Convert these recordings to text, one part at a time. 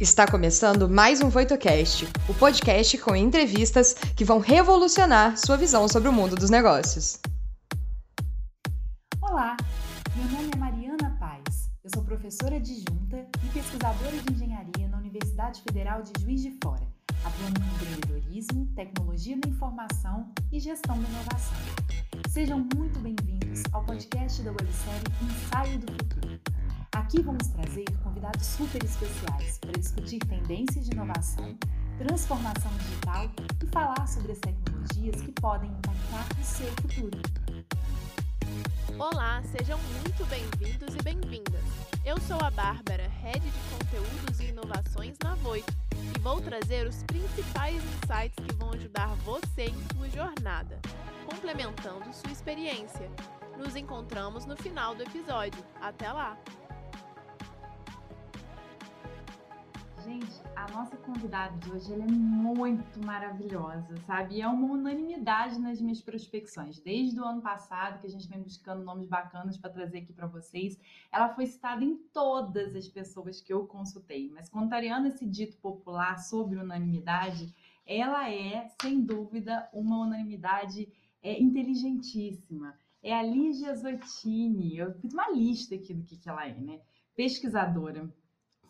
Está começando mais um VoitoCast, o podcast com entrevistas que vão revolucionar sua visão sobre o mundo dos negócios. Olá, meu nome é Mariana Paz. Eu sou professora adjunta e pesquisadora de engenharia na Universidade Federal de Juiz de Fora, atuando em empreendedorismo, tecnologia da informação e gestão da inovação. Sejam muito bem-vindos ao podcast da websérie Ensaio do Futuro Aqui vamos trazer convidados super especiais para discutir tendências de inovação, transformação digital e falar sobre as tecnologias que podem impactar o seu futuro. Olá, sejam muito bem-vindos e bem-vindas. Eu sou a Bárbara, Head de Conteúdos e Inovações na Voito, e vou trazer os principais insights que vão ajudar você em sua jornada, complementando sua experiência. Nos encontramos no final do episódio. Até lá! Gente, a nossa convidada de hoje é muito maravilhosa, sabe? E é uma unanimidade nas minhas prospecções. Desde o ano passado, que a gente vem buscando nomes bacanas para trazer aqui para vocês, ela foi citada em todas as pessoas que eu consultei. Mas contrariando esse dito popular sobre unanimidade, ela é, sem dúvida, uma unanimidade é, inteligentíssima. É a Lígia Zottini. Eu fiz uma lista aqui do que, que ela é, né? Pesquisadora,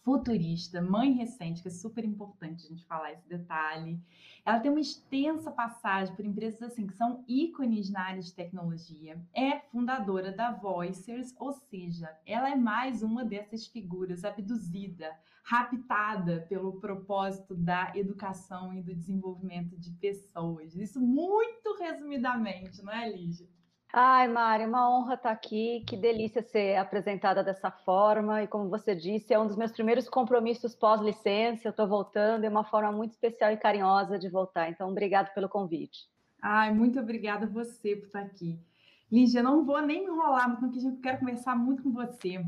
futurista, mãe recente, que é super importante a gente falar esse detalhe. Ela tem uma extensa passagem por empresas assim que são ícones na área de tecnologia. É fundadora da Voicers, ou seja, ela é mais uma dessas figuras abduzida, raptada pelo propósito da educação e do desenvolvimento de pessoas. Isso muito resumidamente, não é, Lígia? Ai, Mari, uma honra estar aqui. Que delícia ser apresentada dessa forma. E como você disse, é um dos meus primeiros compromissos pós-licença. Eu estou voltando, é uma forma muito especial e carinhosa de voltar. Então, obrigado pelo convite. Ai, muito obrigada a você por estar aqui. Lígia, não vou nem me enrolar, porque eu quero conversar muito com você.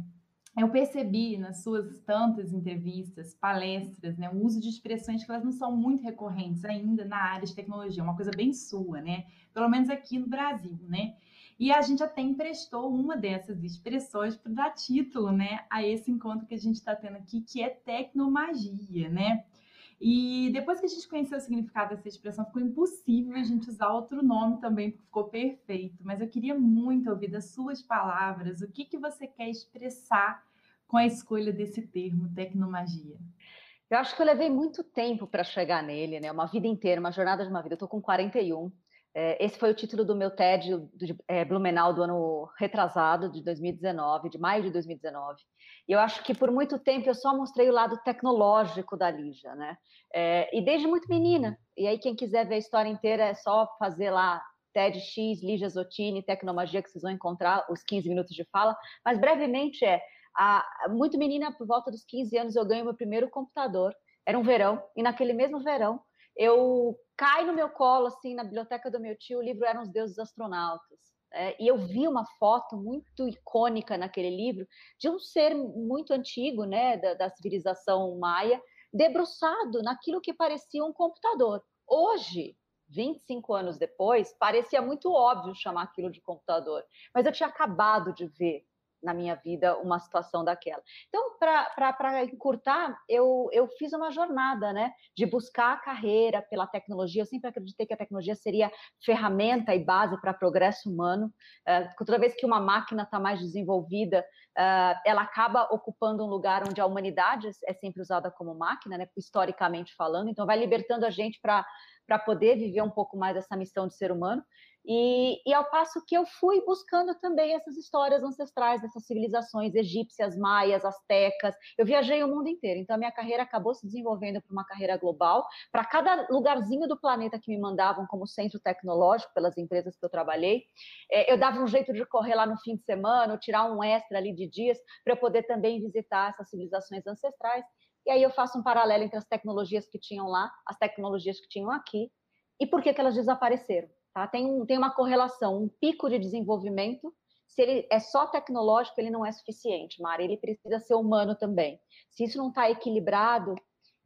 Eu percebi nas suas tantas entrevistas, palestras, né, o uso de expressões que elas não são muito recorrentes ainda na área de tecnologia, uma coisa bem sua, né? Pelo menos aqui no Brasil, né? E a gente até emprestou uma dessas expressões para dar título né, a esse encontro que a gente está tendo aqui, que é tecnomagia, né? E depois que a gente conheceu o significado dessa expressão, ficou impossível a gente usar outro nome também, porque ficou perfeito. Mas eu queria muito ouvir das suas palavras o que, que você quer expressar com a escolha desse termo, tecnomagia. Eu acho que eu levei muito tempo para chegar nele, né? Uma vida inteira, uma jornada de uma vida. Eu estou com 41. É, esse foi o título do meu TED do é, Blumenau do ano retrasado, de 2019, de maio de 2019. E eu acho que por muito tempo eu só mostrei o lado tecnológico da Lígia, né? É, e desde muito menina. E aí, quem quiser ver a história inteira, é só fazer lá TEDx, Lígia Zottini, Tecnomagia, que vocês vão encontrar os 15 minutos de fala. Mas brevemente é, a, muito menina, por volta dos 15 anos, eu ganho meu primeiro computador. Era um verão, e naquele mesmo verão, eu cai no meu colo, assim, na biblioteca do meu tio, o livro Eram os Deuses Astronautas. É, e eu vi uma foto muito icônica naquele livro de um ser muito antigo, né, da, da civilização maia, debruçado naquilo que parecia um computador. Hoje, 25 anos depois, parecia muito óbvio chamar aquilo de computador, mas eu tinha acabado de ver na minha vida uma situação daquela. Então, para encurtar, eu, eu fiz uma jornada, né, de buscar a carreira pela tecnologia. Eu sempre acreditei que a tecnologia seria ferramenta e base para progresso humano. Uh, toda vez que uma máquina está mais desenvolvida, uh, ela acaba ocupando um lugar onde a humanidade é sempre usada como máquina, né, historicamente falando. Então, vai libertando a gente para poder viver um pouco mais essa missão de ser humano. E, e, ao passo que eu fui buscando também essas histórias ancestrais dessas civilizações egípcias, maias, astecas. Eu viajei o mundo inteiro, então a minha carreira acabou se desenvolvendo para uma carreira global. Para cada lugarzinho do planeta que me mandavam como centro tecnológico pelas empresas que eu trabalhei, é, eu dava um jeito de correr lá no fim de semana, tirar um extra ali de dias para eu poder também visitar essas civilizações ancestrais. E aí eu faço um paralelo entre as tecnologias que tinham lá, as tecnologias que tinham aqui, e por que, que elas desapareceram. Tá? Tem, um, tem uma correlação, um pico de desenvolvimento. Se ele é só tecnológico, ele não é suficiente, Mari. Ele precisa ser humano também. Se isso não está equilibrado,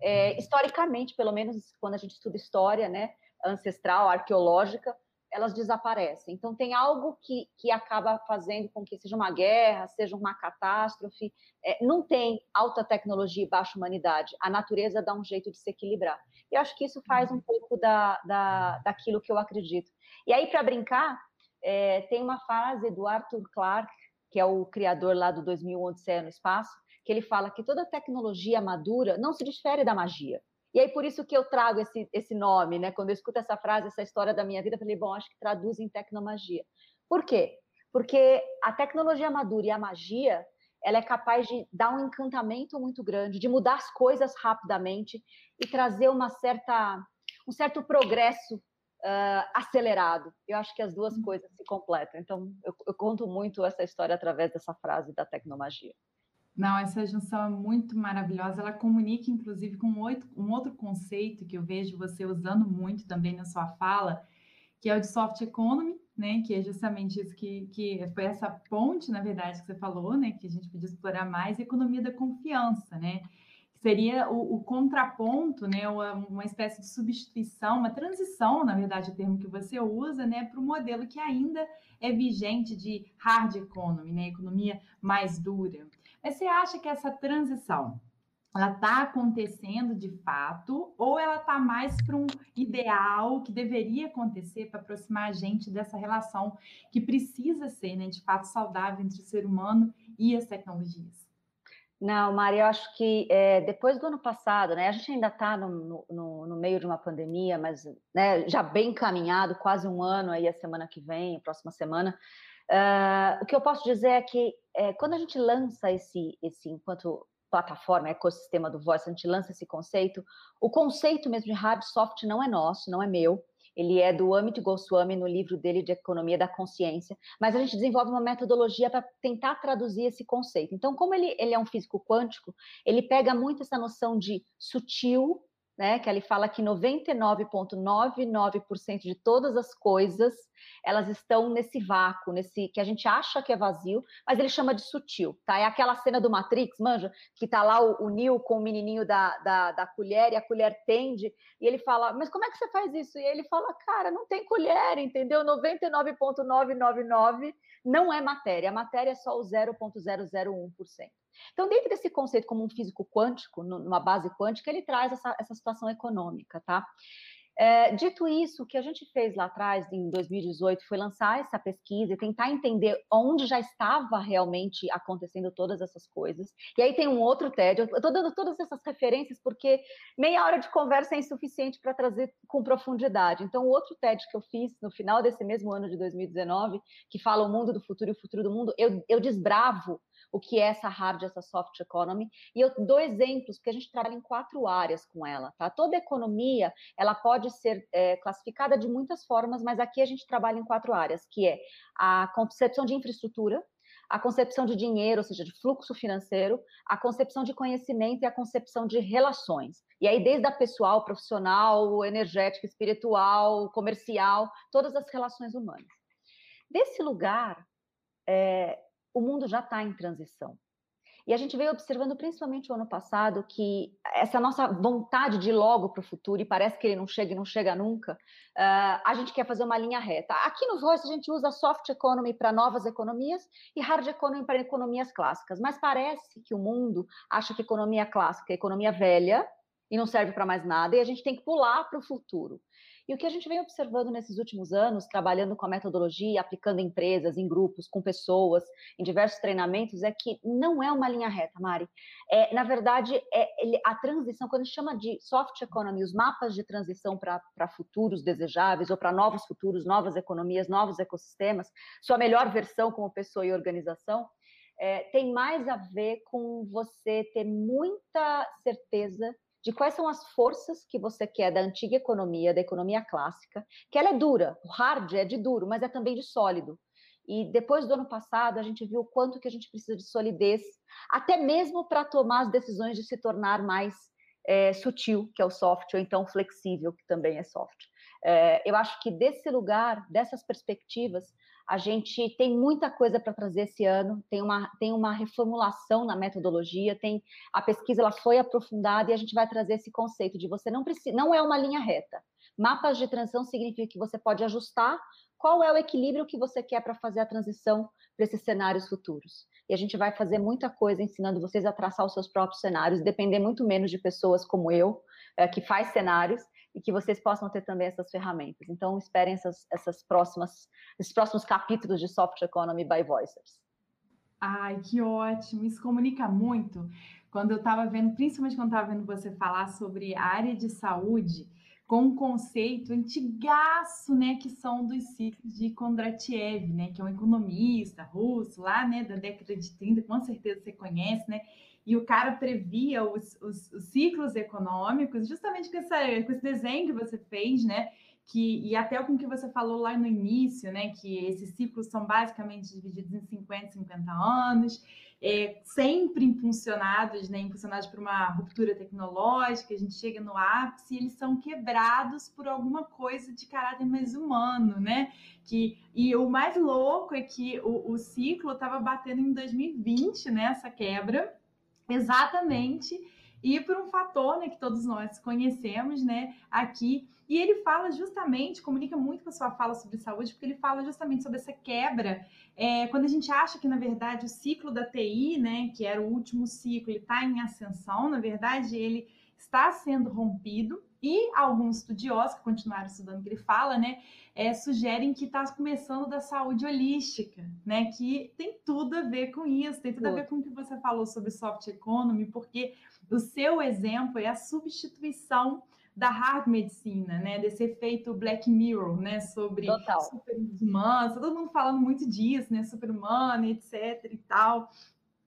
é, historicamente, pelo menos quando a gente estuda história, né, ancestral, arqueológica, elas desaparecem. Então, tem algo que, que acaba fazendo com que seja uma guerra, seja uma catástrofe. É, não tem alta tecnologia e baixa humanidade. A natureza dá um jeito de se equilibrar. Eu acho que isso faz um pouco da, da, daquilo que eu acredito. E aí, para brincar, é, tem uma frase do Arthur Clarke, que é o criador lá do 2001 Odisseia no Espaço, que ele fala que toda tecnologia madura não se difere da magia. E aí, por isso que eu trago esse, esse nome, né? Quando eu escuto essa frase, essa história da minha vida, eu falei, bom, acho que traduz em tecnomagia. Por quê? Porque a tecnologia madura e a magia, ela é capaz de dar um encantamento muito grande, de mudar as coisas rapidamente e trazer uma certa, um certo progresso uh, acelerado. Eu acho que as duas uhum. coisas se completam. Então, eu, eu conto muito essa história através dessa frase da tecnomagia. Não, essa junção é muito maravilhosa. Ela comunica, inclusive, com um outro conceito que eu vejo você usando muito também na sua fala, que é o de soft economy, né? Que é justamente isso que, que foi essa ponte, na verdade, que você falou, né? Que a gente podia explorar mais, economia da confiança, né? Que seria o, o contraponto, né? Uma, espécie de substituição, uma transição, na verdade, o termo que você usa, né? Para o modelo que ainda é vigente de hard economy, né? Economia mais dura. Mas você acha que essa transição ela está acontecendo de fato ou ela está mais para um ideal que deveria acontecer para aproximar a gente dessa relação que precisa ser, né, de fato, saudável entre o ser humano e as tecnologias? Não, Maria, eu acho que é, depois do ano passado, né, a gente ainda está no, no, no, meio de uma pandemia, mas né, já bem encaminhado, quase um ano aí a semana que vem, a próxima semana, Uh, o que eu posso dizer é que é, quando a gente lança esse, esse, enquanto plataforma, ecossistema do Voice, a gente lança esse conceito, o conceito mesmo de hard soft não é nosso, não é meu, ele é do Amit Goswami no livro dele de Economia da Consciência, mas a gente desenvolve uma metodologia para tentar traduzir esse conceito. Então, como ele, ele é um físico quântico, ele pega muito essa noção de sutil, né, que ele fala que 99,99% de todas as coisas elas estão nesse vácuo, nesse que a gente acha que é vazio, mas ele chama de sutil, tá? É aquela cena do Matrix, manja, que tá lá o, o Neo com o menininho da, da, da, colher e a colher tende, e ele fala, mas como é que você faz isso? E ele fala, cara, não tem colher, entendeu? 99,999 não é matéria, a matéria é só o 0,001%. Então, dentro desse conceito como um físico quântico, numa base quântica, ele traz essa, essa situação econômica, tá? É, dito isso, o que a gente fez lá atrás, em 2018, foi lançar essa pesquisa e tentar entender onde já estava realmente acontecendo todas essas coisas. E aí tem um outro TED, eu estou dando todas essas referências porque meia hora de conversa é insuficiente para trazer com profundidade. Então, o outro TED que eu fiz no final desse mesmo ano de 2019, que fala o mundo do futuro e o futuro do mundo, eu, eu desbravo o que é essa hard, essa soft economy. E eu dou exemplos, porque a gente trabalha em quatro áreas com ela, tá? Toda economia, ela pode ser é, classificada de muitas formas, mas aqui a gente trabalha em quatro áreas, que é a concepção de infraestrutura, a concepção de dinheiro, ou seja, de fluxo financeiro, a concepção de conhecimento e a concepção de relações. E aí, desde a pessoal, profissional, energética, espiritual, comercial, todas as relações humanas. Desse lugar, é, o mundo já está em transição. E a gente veio observando, principalmente o ano passado, que essa nossa vontade de ir logo para o futuro, e parece que ele não chega e não chega nunca, uh, a gente quer fazer uma linha reta. Aqui no Voice, a gente usa soft economy para novas economias e hard economy para economias clássicas. Mas parece que o mundo acha que economia clássica é economia velha e não serve para mais nada, e a gente tem que pular para o futuro. E o que a gente vem observando nesses últimos anos, trabalhando com a metodologia, aplicando em empresas, em grupos, com pessoas, em diversos treinamentos, é que não é uma linha reta, Mari. É, na verdade, é, a transição, quando a gente chama de soft economy, os mapas de transição para futuros desejáveis ou para novos futuros, novas economias, novos ecossistemas, sua melhor versão como pessoa e organização, é, tem mais a ver com você ter muita certeza de quais são as forças que você quer da antiga economia, da economia clássica, que ela é dura, o hard é de duro, mas é também de sólido. E depois do ano passado, a gente viu o quanto que a gente precisa de solidez, até mesmo para tomar as decisões de se tornar mais é, sutil, que é o soft, ou então flexível, que também é soft. É, eu acho que desse lugar, dessas perspectivas, a gente tem muita coisa para trazer esse ano, tem uma, tem uma reformulação na metodologia, tem a pesquisa ela foi aprofundada e a gente vai trazer esse conceito de você não precisa, não é uma linha reta. Mapas de transição significa que você pode ajustar qual é o equilíbrio que você quer para fazer a transição para esses cenários futuros. E a gente vai fazer muita coisa ensinando vocês a traçar os seus próprios cenários, depender muito menos de pessoas como eu, é, que faz cenários, e que vocês possam ter também essas ferramentas. Então, esperem essas, essas próximas, esses próximos capítulos de Soft Economy by Voicers. Ai, que ótimo! Isso comunica muito. Quando eu estava vendo, principalmente quando estava vendo você falar sobre a área de saúde, com um conceito antigaço, né, que são dos ciclos de Kondratiev, né, que é um economista russo lá, né, da década de 30, com certeza você conhece, né, e o cara previa os, os, os ciclos econômicos, justamente com, essa, com esse desenho que você fez, né, que, e até com o que você falou lá no início, né, que esses ciclos são basicamente divididos em 50, 50 anos, é, sempre impulsionados, né, impulsionados por uma ruptura tecnológica, a gente chega no ápice e eles são quebrados por alguma coisa de caráter mais humano, né? Que, e o mais louco é que o, o ciclo estava batendo em 2020, né, essa quebra, exatamente e por um fator né, que todos nós conhecemos né, aqui. E ele fala justamente, comunica muito com a sua fala sobre saúde, porque ele fala justamente sobre essa quebra. É, quando a gente acha que, na verdade, o ciclo da TI, né, que era o último ciclo, ele está em ascensão, na verdade, ele está sendo rompido. E alguns estudiosos que continuaram estudando o que ele fala, né, é, sugerem que está começando da saúde holística, né, que tem tudo a ver com isso, tem tudo a ver com o que você falou sobre soft economy, porque o seu exemplo é a substituição da hard medicina, né? Desse efeito Black Mirror, né? Sobre super-humano, todo mundo falando muito disso, né? Super-humano, etc e tal.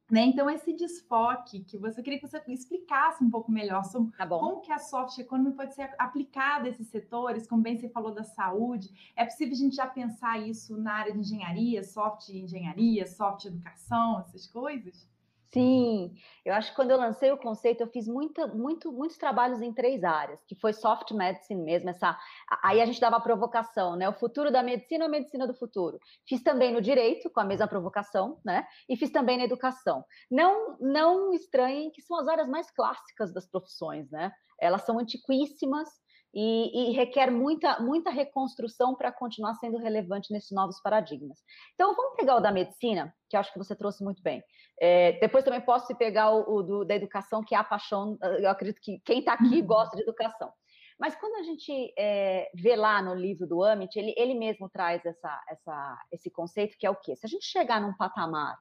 Né? Então, esse desfoque que você queria que você explicasse um pouco melhor sobre tá como que a soft economy pode ser aplicada a esses setores, como bem você falou da saúde. É possível a gente já pensar isso na área de engenharia, soft engenharia, soft educação, essas coisas? Sim, eu acho que quando eu lancei o conceito, eu fiz muita, muito, muitos trabalhos em três áreas, que foi soft medicine mesmo, essa, aí a gente dava a provocação, né? O futuro da medicina ou a medicina do futuro. Fiz também no direito, com a mesma provocação, né? E fiz também na educação. Não, não estranhem que são as áreas mais clássicas das profissões, né? Elas são antiquíssimas, e, e, requer muita, muita reconstrução para continuar sendo relevante nesses novos paradigmas. Então, vamos pegar o da medicina, que eu acho que você trouxe muito bem. É, depois também posso pegar o, o do, da educação, que é a paixão, eu acredito que quem está aqui uhum. gosta de educação. Mas quando a gente é, vê lá no livro do Amit, ele, ele mesmo traz essa, essa, esse conceito que é o quê? Se a gente chegar num patamar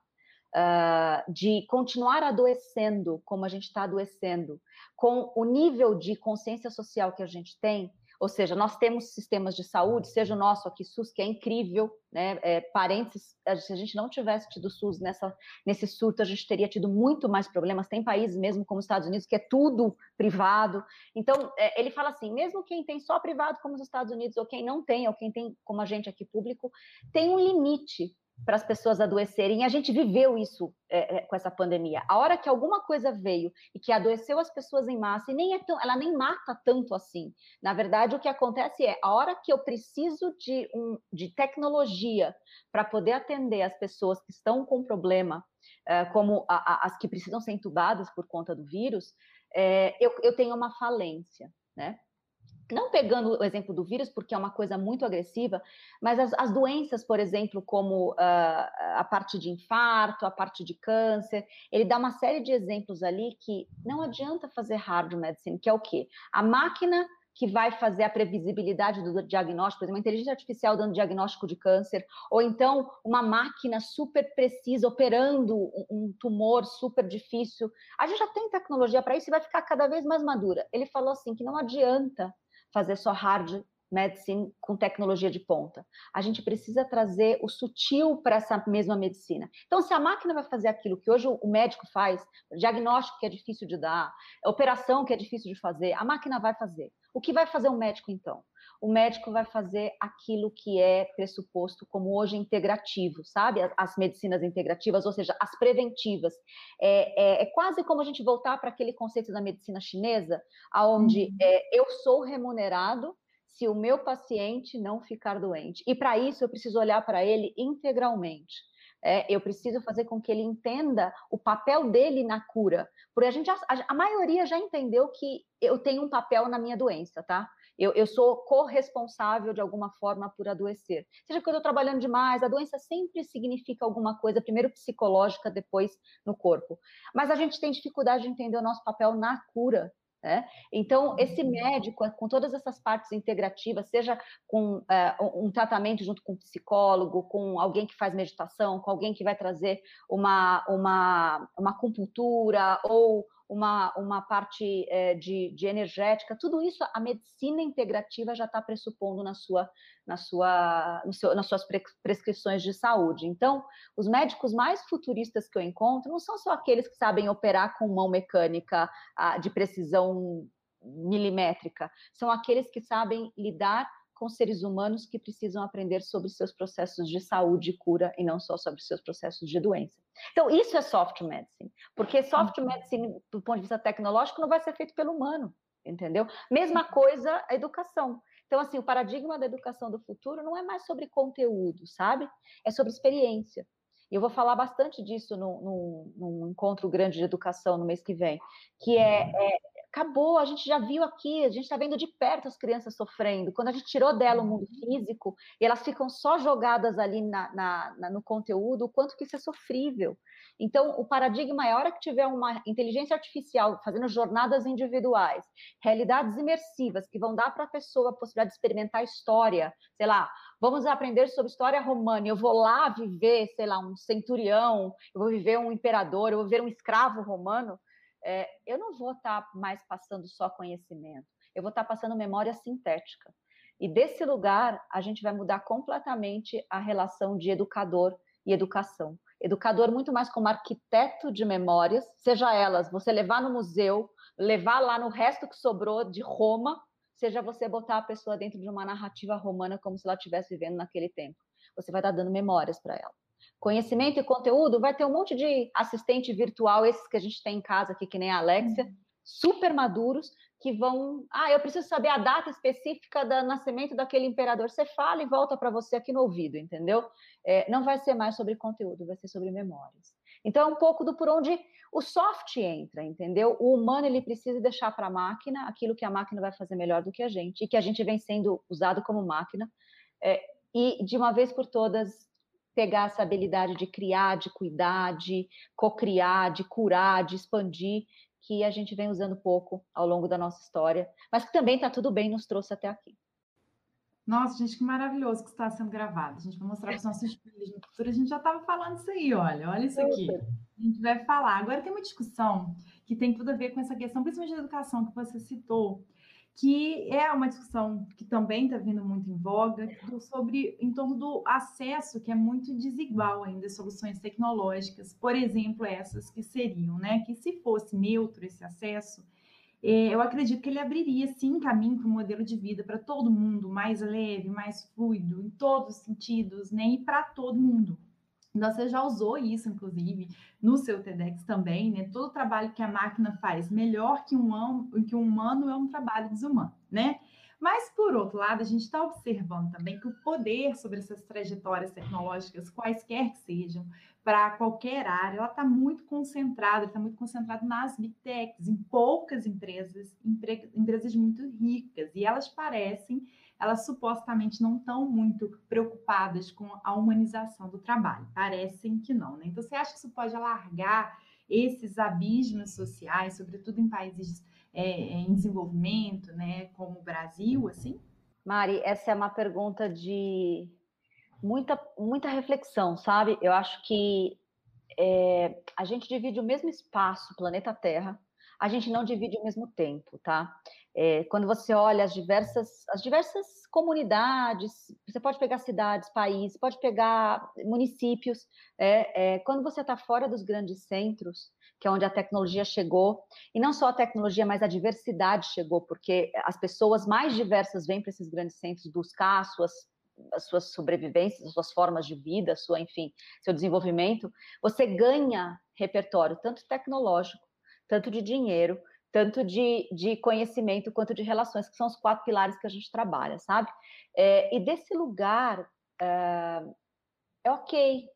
uh, de continuar adoecendo como a gente está adoecendo, com o nível de consciência social que a gente tem, ou seja, nós temos sistemas de saúde, seja o nosso aqui, SUS, que é incrível, né? É, se a gente não tivesse tido SUS nessa, nesse surto, a gente teria tido muito mais problemas. Tem países mesmo como os Estados Unidos, que é tudo privado. Então, é, ele fala assim: mesmo quem tem só privado, como os Estados Unidos, ou quem não tem, ou quem tem, como a gente aqui, público, tem um limite para as pessoas adoecerem. A gente viveu isso é, é, com essa pandemia. A hora que alguma coisa veio e que adoeceu as pessoas em massa, e nem é tão, ela nem mata tanto assim. Na verdade, o que acontece é a hora que eu preciso de, um, de tecnologia para poder atender as pessoas que estão com problema, é, como a, a, as que precisam ser entubadas por conta do vírus, é, eu, eu tenho uma falência, né? Não pegando o exemplo do vírus, porque é uma coisa muito agressiva, mas as, as doenças, por exemplo, como uh, a parte de infarto, a parte de câncer, ele dá uma série de exemplos ali que não adianta fazer hard medicine, que é o quê? A máquina que vai fazer a previsibilidade do diagnóstico, por exemplo, uma inteligência artificial dando diagnóstico de câncer, ou então uma máquina super precisa operando um tumor super difícil. A gente já tem tecnologia para isso e vai ficar cada vez mais madura. Ele falou assim que não adianta fazer só hard medicine com tecnologia de ponta. A gente precisa trazer o sutil para essa mesma medicina. Então, se a máquina vai fazer aquilo que hoje o médico faz, diagnóstico que é difícil de dar, operação que é difícil de fazer, a máquina vai fazer. O que vai fazer o médico então? O médico vai fazer aquilo que é pressuposto como hoje integrativo, sabe? As medicinas integrativas, ou seja, as preventivas. É, é, é quase como a gente voltar para aquele conceito da medicina chinesa, aonde uhum. é, eu sou remunerado se o meu paciente não ficar doente. E para isso eu preciso olhar para ele integralmente. É, eu preciso fazer com que ele entenda o papel dele na cura. Porque a gente, já, a, a, maioria já entendeu que eu tenho um papel na minha doença, tá? Eu, eu sou corresponsável de alguma forma por adoecer. Seja que eu estou trabalhando demais, a doença sempre significa alguma coisa, primeiro psicológica, depois no corpo. Mas a gente tem dificuldade de entender o nosso papel na cura né? Então, esse uhum. médico, com todas essas partes integrativas, seja com uh, um tratamento junto com um psicólogo, com alguém que faz meditação, com alguém que vai trazer uma, uma, uma acupuntura ou uma, uma parte é, de, de, energética, tudo isso a medicina integrativa já está pressupondo na sua, na sua, seu, nas suas prescrições de saúde. Então, os médicos mais futuristas que eu encontro não são só aqueles que sabem operar com mão mecânica ah, de precisão milimétrica, são aqueles que sabem lidar com seres humanos que precisam aprender sobre seus processos de saúde e cura e não só sobre seus processos de doença. Então, isso é soft medicine, porque soft uhum. medicine, do ponto de vista tecnológico, não vai ser feito pelo humano, entendeu? Mesma coisa a educação. Então, assim, o paradigma da educação do futuro não é mais sobre conteúdo, sabe? É sobre experiência. E eu vou falar bastante disso num, num, encontro grande de educação no mês que vem, que é, é acabou, a gente já viu aqui, a gente está vendo de perto as crianças sofrendo. Quando a gente tirou dela o mundo uhum. físico e elas ficam só jogadas ali na, na, na, no conteúdo, o quanto que isso é sofrível. Então, o paradigma é a hora que tiver uma inteligência artificial fazendo jornadas individuais, realidades imersivas que vão dar para a pessoa a possibilidade de experimentar história, sei lá, vamos aprender sobre história romana, eu vou lá viver, sei lá, um centurião, eu vou viver um imperador, eu vou ver um escravo romano, é, eu não vou estar tá mais passando só conhecimento, eu vou estar tá passando memória sintética. E desse lugar, a gente vai mudar completamente a relação de educador e educação. Educador muito mais como arquiteto de memórias, seja elas você levar no museu, levar lá no resto que sobrou de Roma, seja você botar a pessoa dentro de uma narrativa romana como se ela estivesse vivendo naquele tempo. Você vai estar dando memórias para ela. Conhecimento e conteúdo, vai ter um monte de assistente virtual, esses que a gente tem em casa aqui, que nem a Alexia, uhum. super maduros, que vão. Ah, eu preciso saber a data específica do nascimento daquele imperador. Você fala e volta para você aqui no ouvido, entendeu? É, não vai ser mais sobre conteúdo, vai ser sobre memórias. Então, é um pouco do por onde o soft entra, entendeu? O humano ele precisa deixar para a máquina aquilo que a máquina vai fazer melhor do que a gente, e que a gente vem sendo usado como máquina. É, e de uma vez por todas pegar essa habilidade de criar, de cuidar, de cocriar, de curar, de expandir, que a gente vem usando pouco ao longo da nossa história, mas que também está tudo bem, nos trouxe até aqui. Nossa, gente, que maravilhoso que está sendo gravado. A gente vai mostrar para os nossos filhos no futuro. A gente já estava falando isso aí, olha, olha isso aqui. A gente vai falar. Agora tem uma discussão que tem tudo a ver com essa questão, principalmente da educação que você citou, que é uma discussão que também está vindo muito em voga, sobre em torno do acesso, que é muito desigual ainda, soluções tecnológicas, por exemplo, essas que seriam, né, que se fosse neutro esse acesso, é, eu acredito que ele abriria sim caminho para um modelo de vida para todo mundo, mais leve, mais fluido, em todos os sentidos, né, e para todo mundo. Então, você já usou isso, inclusive, no seu TEDx também, né? Todo trabalho que a máquina faz melhor que um, que um humano é um trabalho desumano, né? Mas, por outro lado, a gente está observando também que o poder sobre essas trajetórias tecnológicas, quaisquer que sejam, para qualquer área, ela está muito concentrada, está muito concentrada nas big techs, em poucas empresas, empresas muito ricas, e elas parecem elas supostamente não estão muito preocupadas com a humanização do trabalho. Parecem que não, né? Então, você acha que isso pode alargar esses abismos sociais, sobretudo em países é, em desenvolvimento, né, como o Brasil, assim? Mari, essa é uma pergunta de muita, muita reflexão, sabe? Eu acho que é, a gente divide o mesmo espaço, planeta Terra, a gente não divide o mesmo tempo, tá? É, quando você olha as diversas, as diversas comunidades, você pode pegar cidades, países, pode pegar municípios, é, é, quando você está fora dos grandes centros, que é onde a tecnologia chegou, e não só a tecnologia, mas a diversidade chegou, porque as pessoas mais diversas vêm para esses grandes centros buscar as suas as suas sobrevivências, as suas formas de vida, sua, enfim, seu desenvolvimento, você ganha repertório tanto tecnológico, tanto de dinheiro, tanto de, de conhecimento quanto de relações, que são os quatro pilares que a gente trabalha, sabe? É, e desse lugar é, é ok,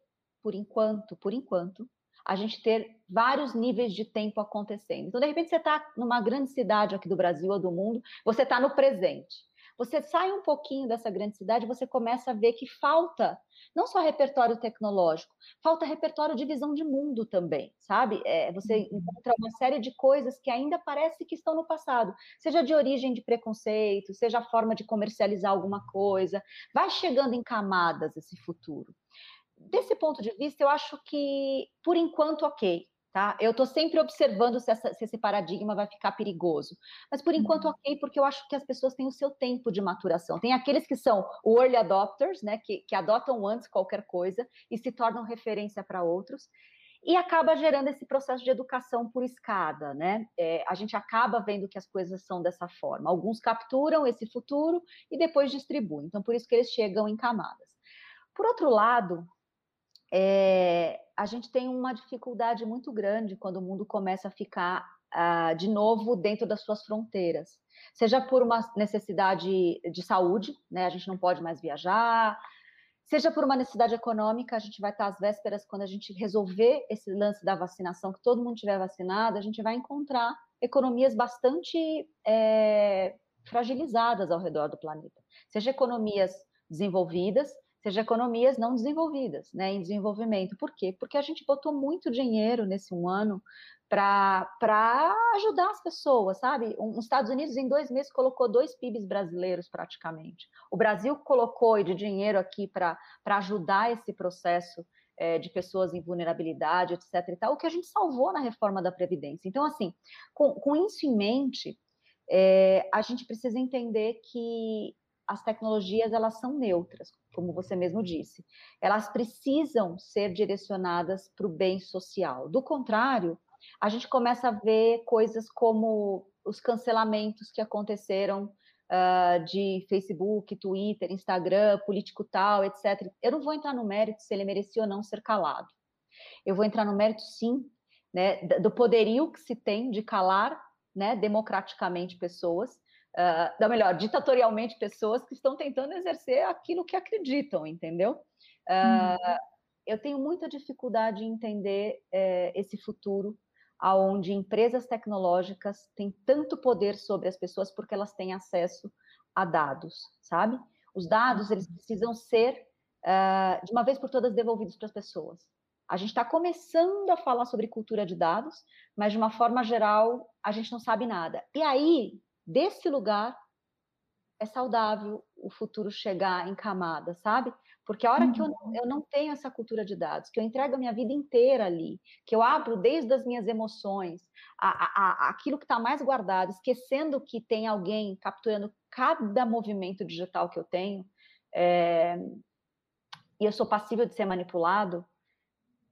por enquanto, por enquanto, a gente ter vários níveis de tempo acontecendo. Então, de repente, você está numa grande cidade aqui do Brasil ou do mundo, você está no presente. Você sai um pouquinho dessa grande cidade, você começa a ver que falta não só repertório tecnológico, falta repertório de visão de mundo também, sabe? É, você uhum. encontra uma série de coisas que ainda parece que estão no passado, seja de origem de preconceito, seja a forma de comercializar alguma coisa, vai chegando em camadas esse futuro. Desse ponto de vista, eu acho que, por enquanto, ok. Tá? Eu estou sempre observando se, essa, se, esse paradigma vai ficar perigoso. Mas por enquanto, uhum. ok, porque eu acho que as pessoas têm o seu tempo de maturação. Tem aqueles que são o early adopters, né, que, que adotam antes qualquer coisa e se tornam referência para outros. E acaba gerando esse processo de educação por escada, né? É, a gente acaba vendo que as coisas são dessa forma. Alguns capturam esse futuro e depois distribuem. Então, por isso que eles chegam em camadas. Por outro lado, é, a gente tem uma dificuldade muito grande quando o mundo começa a ficar uh, de novo dentro das suas fronteiras. Seja por uma necessidade de saúde, né? A gente não pode mais viajar, seja por uma necessidade econômica, a gente vai estar às vésperas, quando a gente resolver esse lance da vacinação, que todo mundo tiver vacinado, a gente vai encontrar economias bastante é, fragilizadas ao redor do planeta. Seja economias desenvolvidas, seja economias não desenvolvidas, né, em desenvolvimento. Por quê? Porque a gente botou muito dinheiro nesse um ano para ajudar as pessoas, sabe? Os Estados Unidos, em dois meses, colocou dois PIBs brasileiros praticamente. O Brasil colocou de dinheiro aqui para ajudar esse processo é, de pessoas em vulnerabilidade, etc. E tal, o que a gente salvou na reforma da Previdência. Então, assim, com, com isso em mente, é, a gente precisa entender que as tecnologias elas são neutras, como você mesmo disse. Elas precisam ser direcionadas para o bem social. Do contrário, a gente começa a ver coisas como os cancelamentos que aconteceram uh, de Facebook, Twitter, Instagram, político tal, etc. Eu não vou entrar no mérito se ele merecia ou não ser calado. Eu vou entrar no mérito, sim, né, do poderio que se tem de calar né, democraticamente pessoas, uh, ou melhor, ditatorialmente pessoas que estão tentando exercer aquilo que acreditam, entendeu? Uh, Eu tenho muita dificuldade em entender uh, esse futuro aonde empresas tecnológicas têm tanto poder sobre as pessoas porque elas têm acesso a dados, sabe? Os dados eles precisam ser uh, de uma vez por todas devolvidos para as pessoas. A gente está começando a falar sobre cultura de dados, mas de uma forma geral a gente não sabe nada. E aí desse lugar é saudável o futuro chegar em camada, sabe? Porque a hora uhum. que eu não, uhum. eu não tenho essa cultura de dados, que eu entrego a minha vida inteira ali, que eu abro desde as minhas emoções, a, a, a aquilo que está mais guardado, esquecendo que tem alguém capturando cada movimento digital que eu tenho, é, e eu sou passível de ser manipulado,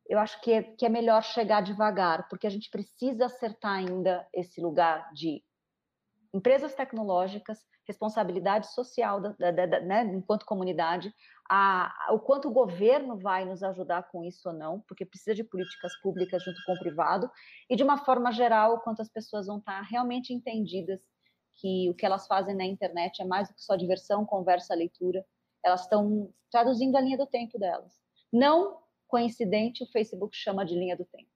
eu acho que é, que é melhor chegar devagar, porque a gente precisa acertar ainda esse lugar de empresas tecnológicas, responsabilidade social da, da, da, né, enquanto comunidade, a, o quanto o governo vai nos ajudar com isso ou não, porque precisa de políticas públicas junto com o privado, e de uma forma geral, o quanto as pessoas vão estar realmente entendidas que o que elas fazem na internet é mais do que só diversão, conversa, leitura, elas estão traduzindo a linha do tempo delas. Não coincidente, o Facebook chama de linha do tempo.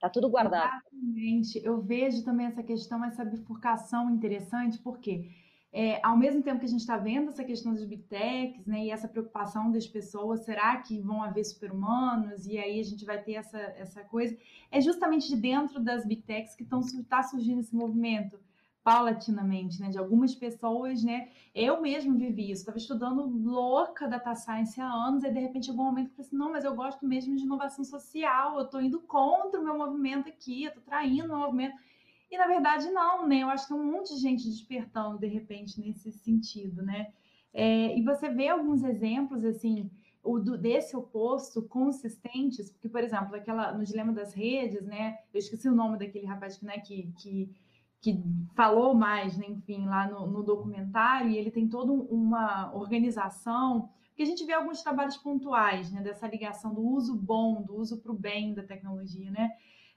Está tudo guardado. Exatamente. Eu vejo também essa questão, essa bifurcação interessante, porque é, ao mesmo tempo que a gente está vendo essa questão dos big techs, né, e essa preocupação das pessoas, será que vão haver super-humanos? E aí a gente vai ter essa, essa coisa. É justamente de dentro das big techs que está surgindo esse movimento paulatinamente, né, de algumas pessoas, né, eu mesmo vivi isso, estava estudando louca data science há anos, e de repente chegou um momento que eu falei assim, não, mas eu gosto mesmo de inovação social, eu estou indo contra o meu movimento aqui, eu estou traindo o movimento, e na verdade não, né, eu acho que tem um monte de gente despertando de repente nesse sentido, né, é, e você vê alguns exemplos, assim, o do, desse oposto consistentes, porque, por exemplo, aquela, no Dilema das Redes, né, eu esqueci o nome daquele rapaz né, que, que que falou mais, né, enfim, lá no, no, documentário, e ele tem toda uma organização, porque a gente vê alguns trabalhos pontuais, né, dessa ligação do uso bom, do uso para o bem da tecnologia, né,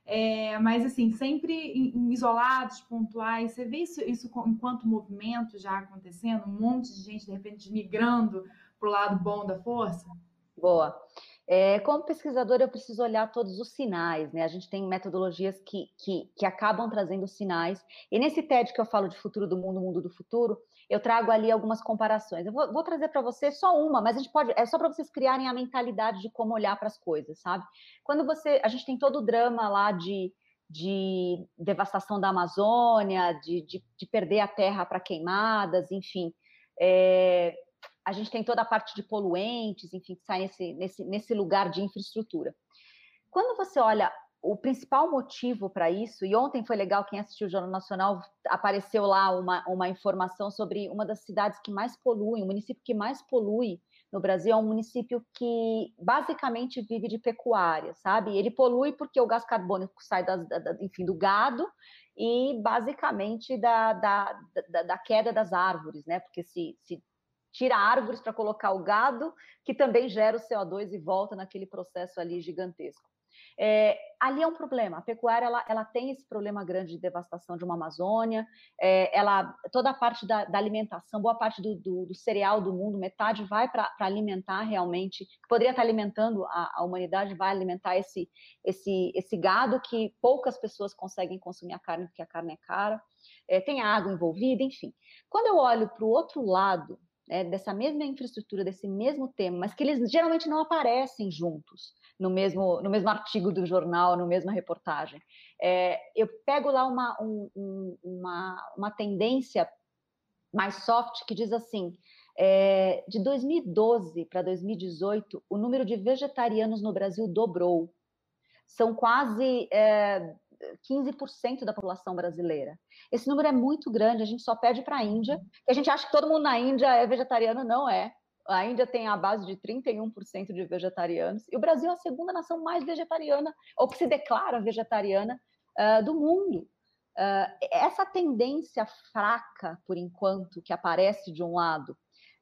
é, mas assim, sempre em, em isolados, pontuais, você vê isso, isso enquanto movimento já acontecendo, um monte de gente, de repente, migrando para o lado bom da força? Boa. É, como pesquisador, eu preciso olhar todos os sinais, né? A gente tem metodologias que, que, que, acabam trazendo sinais. E nesse TED que eu falo de futuro do mundo, mundo do futuro, eu trago ali algumas comparações. Eu vou, vou trazer para você só uma, mas a gente pode, é só para vocês criarem a mentalidade de como olhar para as coisas, sabe? Quando você, a gente tem todo o drama lá de, de devastação da Amazônia, de, de, de perder a terra para queimadas, enfim. É, a gente tem toda a parte de poluentes, enfim, que sai nesse, nesse, nesse lugar de infraestrutura. Quando você olha o principal motivo para isso, e ontem foi legal, quem assistiu o Jornal Nacional, apareceu lá uma, uma informação sobre uma das cidades que mais poluem, o município que mais polui no Brasil é um município que basicamente vive de pecuária, sabe? Ele polui porque o gás carbônico sai das, da, enfim, do gado e basicamente da, da, da, da, queda das árvores, né? Porque se, se tira árvores para colocar o gado, que também gera o CO2 e volta naquele processo ali gigantesco. É, ali é um problema. A pecuária ela, ela, tem esse problema grande de devastação de uma Amazônia. É, ela toda a parte da, da alimentação, boa parte do, do, do, cereal do mundo, metade vai para alimentar realmente, que poderia estar alimentando a, a, humanidade, vai alimentar esse, esse, esse gado que poucas pessoas conseguem consumir a carne porque a carne é cara. É, tem água envolvida, enfim. Quando eu olho para o outro lado né, dessa mesma infraestrutura, desse mesmo tema, mas que eles geralmente não aparecem juntos no mesmo, no mesmo artigo do jornal, no mesma reportagem. É, eu pego lá uma, um, uma, uma tendência mais soft que diz assim: é, de 2012 para 2018, o número de vegetarianos no Brasil dobrou. São quase é, 15% da população brasileira. Esse número é muito grande, a gente só pede para a Índia, que a gente acha que todo mundo na Índia é vegetariano, não é. A Índia tem a base de 31% de vegetarianos, e o Brasil é a segunda nação mais vegetariana, ou que se declara vegetariana, uh, do mundo. Uh, essa tendência fraca, por enquanto, que aparece de um lado,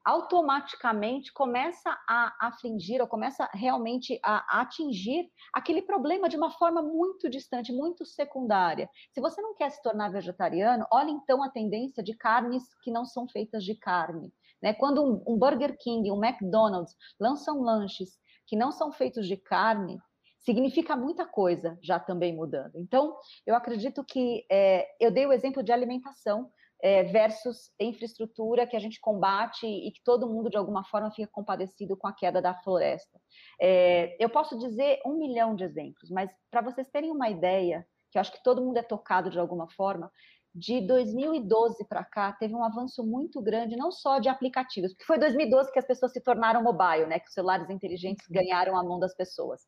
automaticamente começa a afligir ou começa realmente a, atingir aquele problema de uma forma muito distante, muito secundária. Se você não quer se tornar vegetariano, olha então a tendência de carnes que não são feitas de carne. Né? Quando um, um Burger King, um McDonald's lançam lanches que não são feitos de carne, significa muita coisa já também mudando. Então, eu acredito que é, eu dei o exemplo de alimentação é, versus infraestrutura que a gente combate e que todo mundo, de alguma forma, fica compadecido com a queda da floresta. É, eu posso dizer um milhão de exemplos, mas para vocês terem uma ideia, que eu acho que todo mundo é tocado de alguma forma, de 2012 para cá, teve um avanço muito grande, não só de aplicativos, porque foi 2012 que as pessoas se tornaram mobile, né? Que os celulares inteligentes ganharam a mão das pessoas.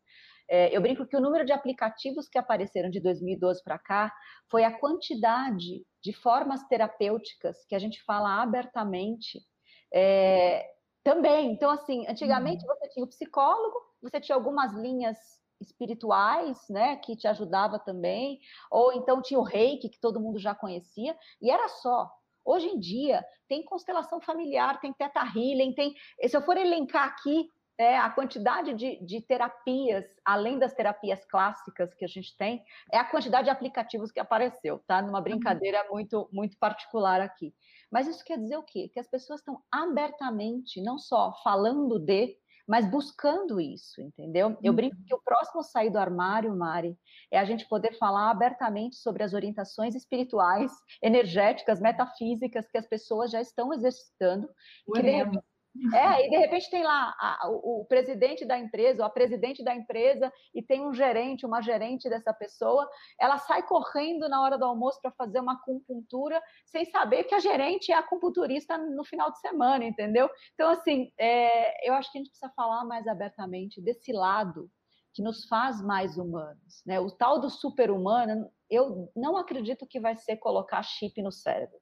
É, eu brinco que o número de aplicativos que apareceram de 2012 para cá foi a quantidade de formas terapêuticas que a gente fala abertamente é, também. Então, assim, antigamente uhum. você tinha o psicólogo, você tinha algumas linhas espirituais, né, que te ajudava também, ou então tinha o reiki, que todo mundo já conhecia, e era só. Hoje em dia, tem constelação familiar, tem teta healing, tem. Se eu for elencar aqui é, a quantidade de, de, terapias, além das terapias clássicas que a gente tem, é a quantidade de aplicativos que apareceu, tá? Numa uhum. brincadeira muito, muito particular aqui. Mas isso quer dizer o quê? Que as pessoas estão abertamente, não só falando de, mas buscando isso, entendeu? Eu brinco uhum. que o próximo sair do armário, Mari, é a gente poder falar abertamente sobre as orientações espirituais, energéticas, metafísicas que as pessoas já estão exercitando. Que, de é, e de repente tem lá a, o, o, presidente da empresa, ou a presidente da empresa, e tem um gerente, uma gerente dessa pessoa, ela sai correndo na hora do almoço para fazer uma acupuntura, sem saber que a gerente é acupunturista no final de semana, entendeu? Então, assim, é, eu acho que a gente precisa falar mais abertamente desse lado que nos faz mais humanos. Né? O tal do super-humano, eu não acredito que vai ser colocar chip no cérebro.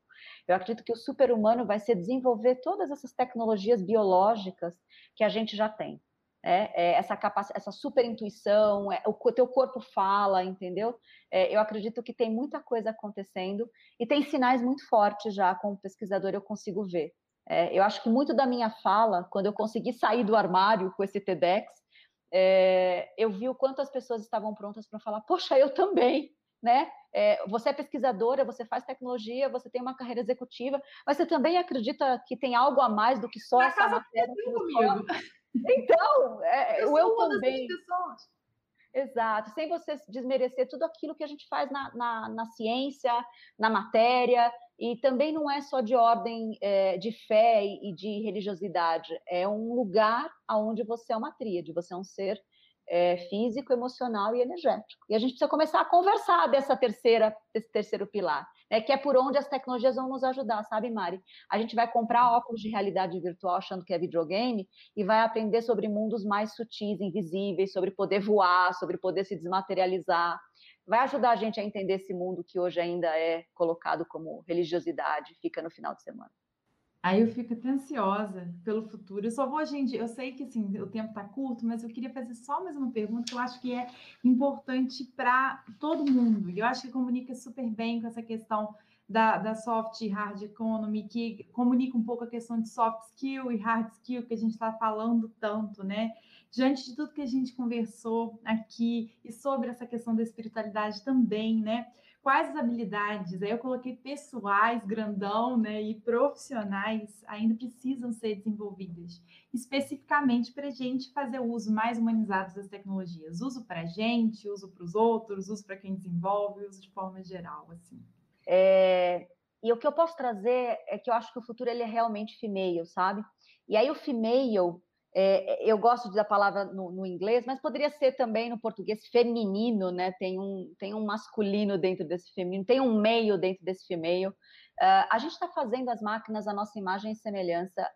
Eu acredito que o super-humano vai ser desenvolver todas essas tecnologias biológicas que a gente já tem. É, é, essa capacidade, essa super intuição, é, o teu corpo fala, entendeu? É, eu acredito que tem muita coisa acontecendo e tem sinais muito fortes já, como pesquisador, eu consigo ver. É, eu acho que muito da minha fala, quando eu consegui sair do armário com esse TEDx, é, eu vi o quanto as pessoas estavam prontas para falar, poxa, eu também, né? É, você é pesquisadora, você faz tecnologia, você tem uma carreira executiva, mas você também acredita que tem algo a mais do que só Na essa casa matéria? tem comigo. Então, é, Eu eu também. pessoas. Exato, sem você desmerecer tudo aquilo que a gente faz na, na, na ciência, na matéria, e também não é só de ordem é, de fé e, e de religiosidade, é um lugar onde você é uma tríade, você é um ser é, físico, emocional e energético. E a gente precisa começar a conversar dessa terceira, desse terceiro pilar, né, que é por onde as tecnologias vão nos ajudar, sabe, Mari? A gente vai comprar óculos de realidade virtual achando que é videogame e vai aprender sobre mundos mais sutis, invisíveis, sobre poder voar, sobre poder se desmaterializar. Vai ajudar a gente a entender esse mundo que hoje ainda é colocado como religiosidade, fica no final de semana. Aí eu fico até ansiosa pelo futuro. Eu só vou, gente, eu sei que assim, o tempo está curto, mas eu queria fazer só mais uma pergunta que eu acho que é importante para todo mundo. E eu acho que comunica super bem com essa questão da, da soft e hard economy, que comunica um pouco a questão de soft skill e hard skill que a gente está falando tanto, né? Diante de tudo que a gente conversou aqui e sobre essa questão da espiritualidade também, né? Quais as habilidades, aí eu coloquei pessoais, grandão, né, e profissionais ainda precisam ser desenvolvidas, especificamente para a gente fazer o uso mais humanizado das tecnologias, uso para a gente, uso para os outros, uso para quem desenvolve, uso de forma geral, assim. É, e o que eu posso trazer é que eu acho que o futuro ele é realmente female, sabe? E aí o female é, eu gosto da palavra no, no, inglês, mas poderia ser também no português feminino, né? Tem um, tem um masculino dentro desse feminino, tem um meio dentro desse female. Uh, a gente está fazendo as máquinas a nossa imagem e semelhança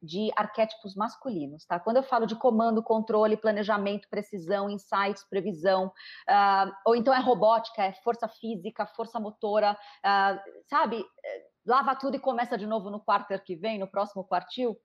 de arquétipos masculinos, tá? Quando eu falo de comando, controle, planejamento, precisão, insights, previsão, uh, ou então é robótica, é força física, força motora, uh, sabe? Lava tudo e começa de novo no quarto que vem, no próximo quartil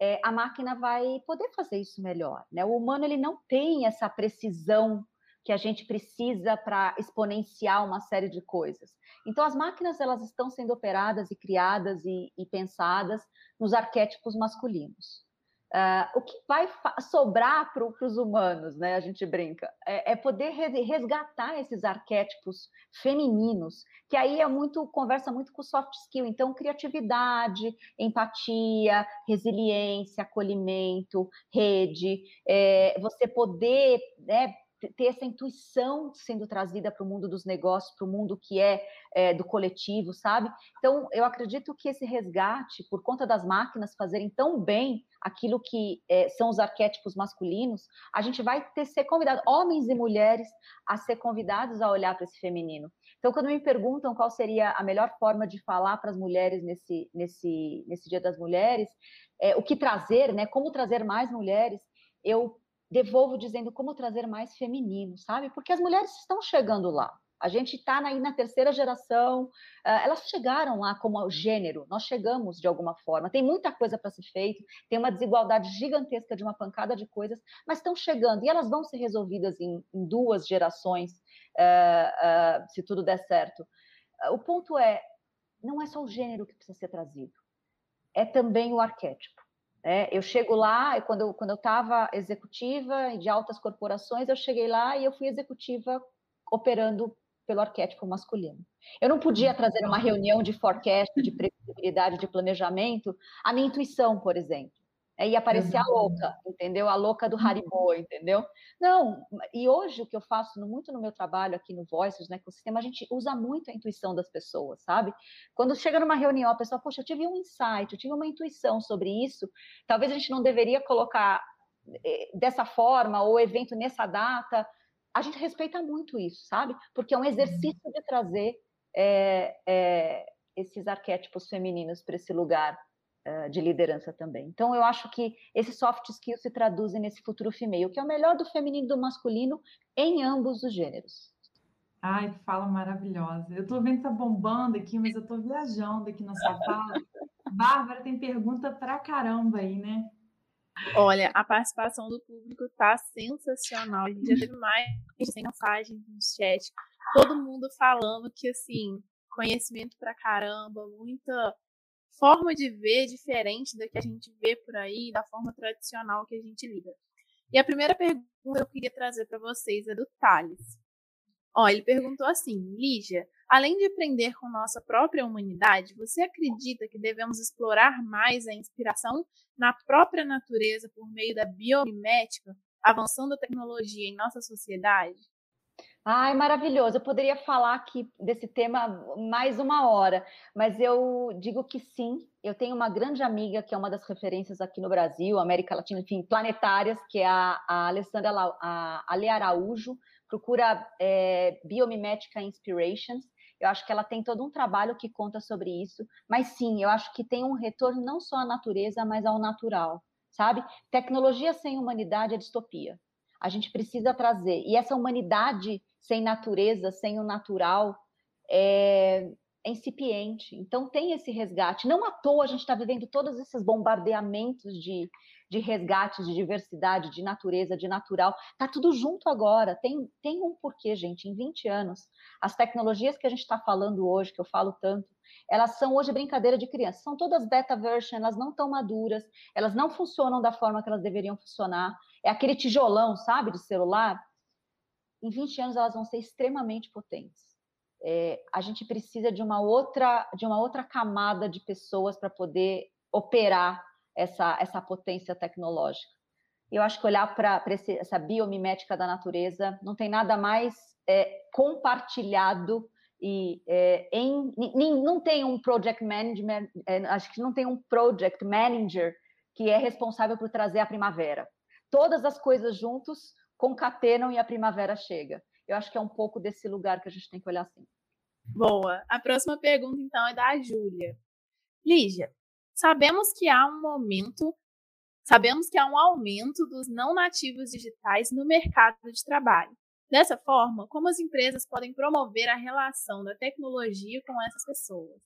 é, a máquina vai poder fazer isso melhor. Né? O humano ele não tem essa precisão que a gente precisa para exponenciar uma série de coisas. Então, as máquinas elas estão sendo operadas e criadas e, e pensadas nos arquétipos masculinos. Uh, o que vai sobrar para os humanos, né? A gente brinca, é, é, poder resgatar esses arquétipos femininos, que aí é muito conversa muito com soft skill. Então, criatividade, empatia, resiliência, acolhimento, rede, é, você poder né, ter essa intuição sendo trazida para o mundo dos negócios, para o mundo que é, é, do coletivo, sabe? Então, eu acredito que esse resgate, por conta das máquinas fazerem tão bem aquilo que é, são os arquétipos masculinos, a gente vai ter ser convidado, homens e mulheres, a ser convidados a olhar para esse feminino. Então, quando me perguntam qual seria a melhor forma de falar para as mulheres nesse, nesse, nesse Dia das Mulheres, é, o que trazer, né? Como trazer mais mulheres, eu devolvo dizendo como trazer mais feminino, sabe? Porque as mulheres estão chegando lá. A gente está aí na terceira geração, elas chegaram lá como gênero, nós chegamos de alguma forma. Tem muita coisa para ser feito, tem uma desigualdade gigantesca de uma pancada de coisas, mas estão chegando e elas vão ser resolvidas em, em duas gerações, uh, uh, se tudo der certo. O ponto é, não é só o gênero que precisa ser trazido, é também o arquétipo. É, eu chego lá, quando eu quando eu estava executiva de altas corporações, eu cheguei lá e eu fui executiva operando pelo arquétipo masculino. Eu não podia trazer uma reunião de forecast, de previsibilidade, de planejamento, a minha intuição, por exemplo. É, ia aparecer a louca, entendeu? A louca do Haribo, entendeu? Não, e hoje o que eu faço muito no meu trabalho aqui no Voices, no ecossistema, a gente usa muito a intuição das pessoas, sabe? Quando chega numa reunião, a pessoa, poxa, eu tive um insight, eu tive uma intuição sobre isso, talvez a gente não deveria colocar eh, dessa forma, ou evento nessa data, a gente respeita muito isso, sabe? Porque é um exercício de trazer é, é, esses arquétipos femininos para esse lugar de liderança também. Então, eu acho que esses soft skills se traduzem nesse futuro female, que é o melhor do feminino e do masculino em ambos os gêneros. Ai, que fala maravilhosa. Eu estou vendo que tá bombando aqui, mas eu estou viajando aqui na sua fala. Bárbara tem pergunta pra caramba aí, né? Olha, a participação do público tá sensacional. A gente já teve mais de 100 mensagens no chat. Todo mundo falando que, assim, conhecimento pra caramba, muita forma de ver diferente da que a gente vê por aí, da forma tradicional que a gente lida. E a primeira pergunta que eu queria trazer para vocês é do Thales. Ó, ele perguntou assim, Lígia, além de aprender com nossa própria humanidade, você acredita que devemos explorar mais a inspiração na própria natureza por meio da biomimética, avançando a tecnologia em nossa sociedade? Ai, maravilhoso. Eu poderia falar aqui desse tema mais uma hora, mas eu digo que sim. Eu tenho uma grande amiga que é uma das referências aqui no Brasil, América Latina, enfim, planetárias, que é a, a Alessandra a Ale Araújo. Procura é, Biomimética Inspirations. Eu acho que ela tem todo um trabalho que conta sobre isso. Mas sim, eu acho que tem um retorno não só à natureza, mas ao natural, sabe? Tecnologia sem humanidade é distopia. A gente precisa trazer. E essa humanidade sem natureza, sem o natural, é, é incipiente. Então, tem esse resgate. Não à toa a gente está vivendo todos esses bombardeamentos de, de resgates, de diversidade, de natureza, de natural. Está tudo junto agora. Tem, tem um porquê, gente. Em 20 anos, as tecnologias que a gente está falando hoje, que eu falo tanto, elas são hoje brincadeira de criança. São todas beta version, elas não estão maduras, elas não funcionam da forma que elas deveriam funcionar. É aquele tijolão, sabe, de celular em 20 anos elas vão ser extremamente potentes. É, a gente precisa de uma outra de uma outra camada de pessoas para poder operar essa, essa potência tecnológica. Eu acho que olhar para essa biomimética da natureza não tem nada mais é, compartilhado e é, em, não tem um project management, é, acho que não tem um project manager que é responsável por trazer a primavera. Todas as coisas juntos concatenam e a primavera chega. Eu acho que é um pouco desse lugar que a gente tem que olhar assim. Boa. A próxima pergunta, então, é da Júlia. Lígia, sabemos que há um momento, sabemos que há um aumento dos não nativos digitais no mercado de trabalho. Dessa forma, como as empresas podem promover a relação da tecnologia com essas pessoas?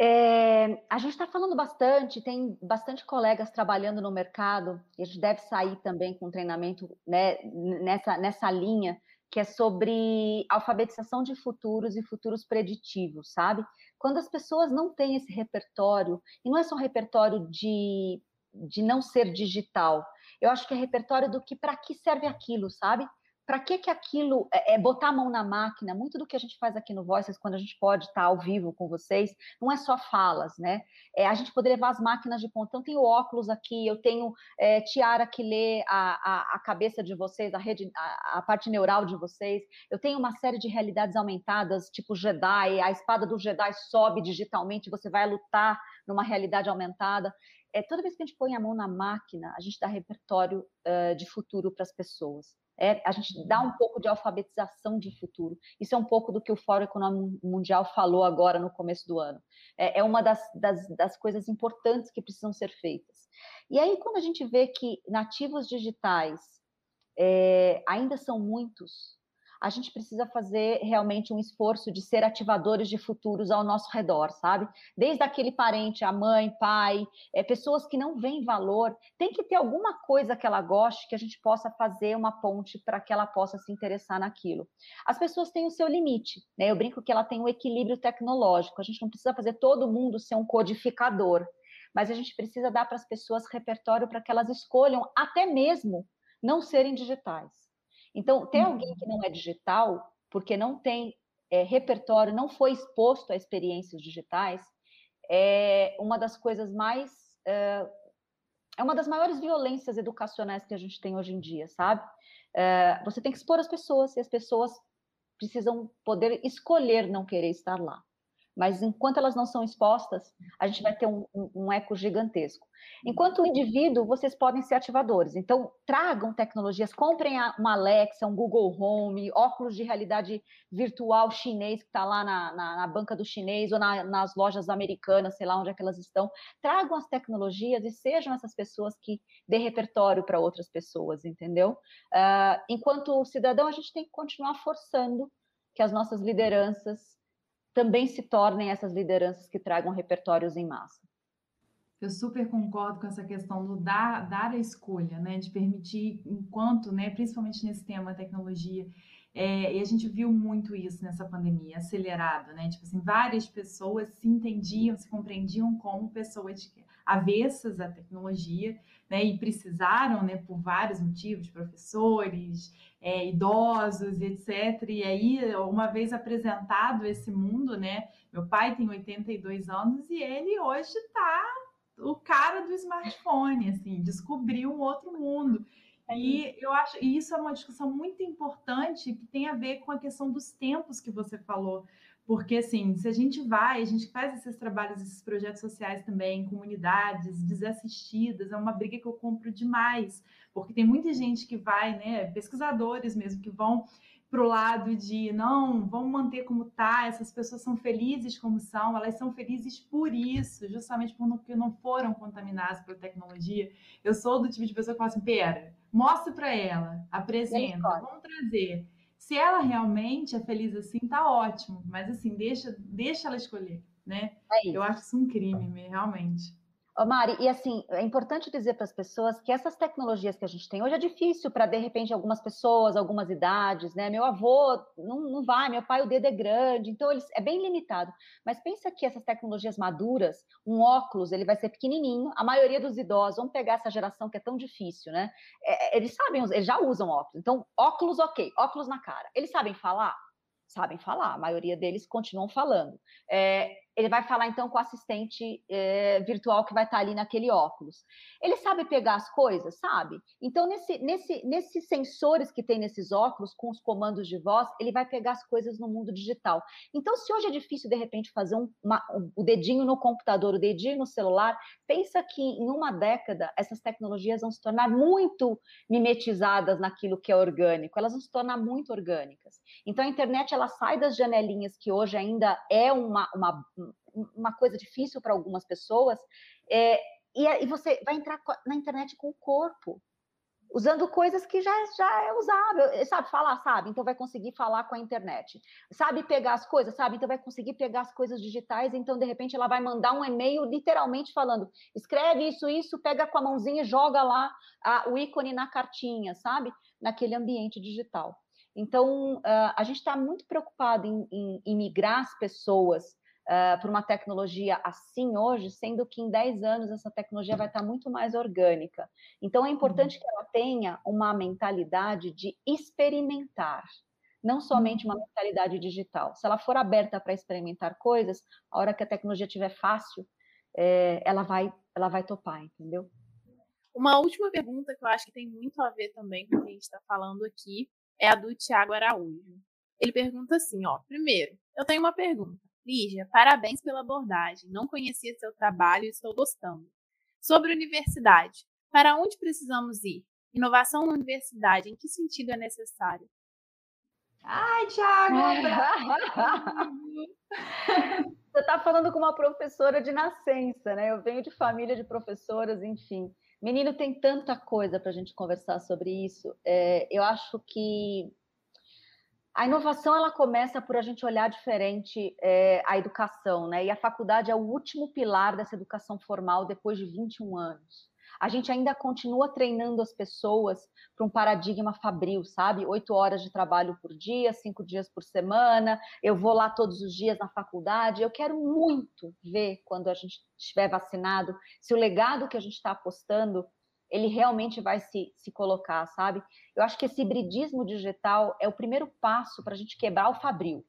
É, a gente está falando bastante, tem bastante colegas trabalhando no mercado, e a gente deve sair também com treinamento né, nessa, nessa linha, que é sobre alfabetização de futuros e futuros preditivos, sabe? Quando as pessoas não têm esse repertório, e não é só um repertório de, de não ser digital, eu acho que é repertório do que para que serve aquilo, sabe? Para que que aquilo é, é, botar a mão na máquina? Muito do que a gente faz aqui no Voices, quando a gente pode estar ao vivo com vocês, não é só falas, né? É, a gente poder levar as máquinas de ponta. Então, tenho óculos aqui, eu tenho é, tiara que lê a, a, a, cabeça de vocês, a rede, a, a, parte neural de vocês. Eu tenho uma série de realidades aumentadas, tipo Jedi, a espada do Jedi sobe digitalmente, você vai lutar numa realidade aumentada. É, toda vez que a gente põe a mão na máquina, a gente dá repertório uh, de futuro para as pessoas. É, a gente dá um pouco de alfabetização de futuro. Isso é um pouco do que o Fórum Econômico Mundial falou agora no começo do ano. É, é uma das, das, das, coisas importantes que precisam ser feitas. E aí, quando a gente vê que nativos digitais é, ainda são muitos, a gente precisa fazer realmente um esforço de ser ativadores de futuros ao nosso redor, sabe? Desde aquele parente, a mãe, pai, é, pessoas que não veem valor, tem que ter alguma coisa que ela goste que a gente possa fazer uma ponte para que ela possa se interessar naquilo. As pessoas têm o seu limite, né? Eu brinco que ela tem um equilíbrio tecnológico, a gente não precisa fazer todo mundo ser um codificador, mas a gente precisa dar para as pessoas repertório para que elas escolham até mesmo não serem digitais. Então, ter alguém uhum. que não é digital, porque não tem é, repertório, não foi exposto a experiências digitais, é uma das coisas mais. É, é uma das maiores violências educacionais que a gente tem hoje em dia, sabe? É, você tem que expor as pessoas e as pessoas precisam poder escolher não querer estar lá mas enquanto elas não são expostas, a gente vai ter um, um, um, eco gigantesco. Enquanto indivíduo, vocês podem ser ativadores. Então, tragam tecnologias, comprem uma Alexa, um Google Home, óculos de realidade virtual chinês que está lá na, na, na, banca do chinês ou na, nas lojas americanas, sei lá onde é que elas estão. Tragam as tecnologias e sejam essas pessoas que dê repertório para outras pessoas, entendeu? Uh, enquanto cidadão, a gente tem que continuar forçando que as nossas lideranças também se tornem essas lideranças que tragam repertórios em massa. Eu super concordo com essa questão do dar, dar a escolha, né, de permitir, enquanto, né, principalmente nesse tema tecnologia, é, e a gente viu muito isso nessa pandemia, acelerado, né? Tipo assim, várias pessoas se entendiam, se compreendiam como pessoas avessas à tecnologia, né, e precisaram, né, por vários motivos, professores, é, idosos, etc. E aí, uma vez apresentado esse mundo, né, meu pai tem 82 anos e ele hoje está o cara do smartphone, assim, descobriu um outro mundo. E eu acho e isso é uma discussão muito importante que tem a ver com a questão dos tempos que você falou. Porque, assim, se a gente vai, a gente faz esses trabalhos, esses projetos sociais também, em comunidades desassistidas, é uma briga que eu compro demais, porque tem muita gente que vai, né, pesquisadores mesmo, que vão para o lado de não, vamos manter como tá, essas pessoas são felizes como são, elas são felizes por isso, justamente porque não foram contaminadas por tecnologia. Eu sou do tipo de pessoa que fala assim, pera, mostra para ela, apresenta, vamos trazer. Se ela realmente é feliz assim, tá ótimo, mas assim, deixa, deixa ela escolher, né? É Eu acho isso um crime, realmente. Ô Mari, e assim, é importante dizer para as pessoas que essas tecnologias que a gente tem hoje é difícil para, de repente, algumas pessoas, algumas idades, né? Meu avô não, não vai, meu pai o dedo é grande, então eles, é bem limitado. Mas pensa que essas tecnologias maduras, um óculos, ele vai ser pequenininho, a maioria dos idosos, vamos pegar essa geração que é tão difícil, né? É, é eles sabem, eles já usam óculos. Então, óculos, ok, óculos na cara. Eles sabem falar? Sabem falar, a maioria deles continuam falando. É, ele vai falar então com o assistente é, virtual que vai estar ali naquele óculos. Ele sabe pegar as coisas, sabe? Então, nesse, nesse, nesses sensores que tem nesses óculos, com os comandos de voz, ele vai pegar as coisas no mundo digital. Então, se hoje é difícil, de repente, fazer um, uma, um, o dedinho no computador, o dedinho no celular, pensa que em uma década essas tecnologias vão se tornar muito mimetizadas naquilo que é orgânico, elas vão se tornar muito orgânicas. Então, a internet ela sai das janelinhas que hoje ainda é uma, uma uma coisa difícil para algumas pessoas, é, e, e, você vai entrar na internet com o corpo, usando coisas que já, já é usável, sabe falar, sabe? Então vai conseguir falar com a internet. Sabe pegar as coisas, sabe? Então vai conseguir pegar as coisas digitais, então de repente ela vai mandar um e-mail literalmente falando: escreve isso, isso, pega com a mãozinha e joga lá a, o ícone na cartinha, sabe? Naquele ambiente digital. Então, uh, a gente está muito preocupado em, em, em migrar as pessoas uh, por uma tecnologia assim hoje, sendo que em 10 anos essa tecnologia vai estar muito mais orgânica. Então, é importante que ela tenha uma mentalidade de experimentar, não somente uma mentalidade digital. Se ela for aberta para experimentar coisas, a hora que a tecnologia estiver fácil, é, ela, vai, ela vai topar, entendeu? Uma última pergunta que eu acho que tem muito a ver também com o que a gente está falando aqui é a do Tiago Araújo. Ele pergunta assim, ó, primeiro, eu tenho uma pergunta. Lígia, parabéns pela abordagem. Não conhecia seu trabalho e estou gostando. Sobre universidade, para onde precisamos ir? Inovação na universidade, em que sentido é necessário? Ai, Thiago! Você está falando com uma professora de nascença, né? Eu venho de família de professoras, enfim. Menino, tem tanta coisa para a gente conversar sobre isso. É, eu acho que a inovação ela começa por a gente olhar diferente é, a educação, né? E a faculdade é o último pilar dessa educação formal depois de 21 anos. A gente ainda continua treinando as pessoas para um paradigma fabril, sabe? Oito horas de trabalho por dia, cinco dias por semana. Eu vou lá todos os dias na faculdade. Eu quero muito ver quando a gente estiver vacinado se o legado que a gente está apostando ele realmente vai se, se colocar, sabe? Eu acho que esse hibridismo digital é o primeiro passo para a gente quebrar o fabril.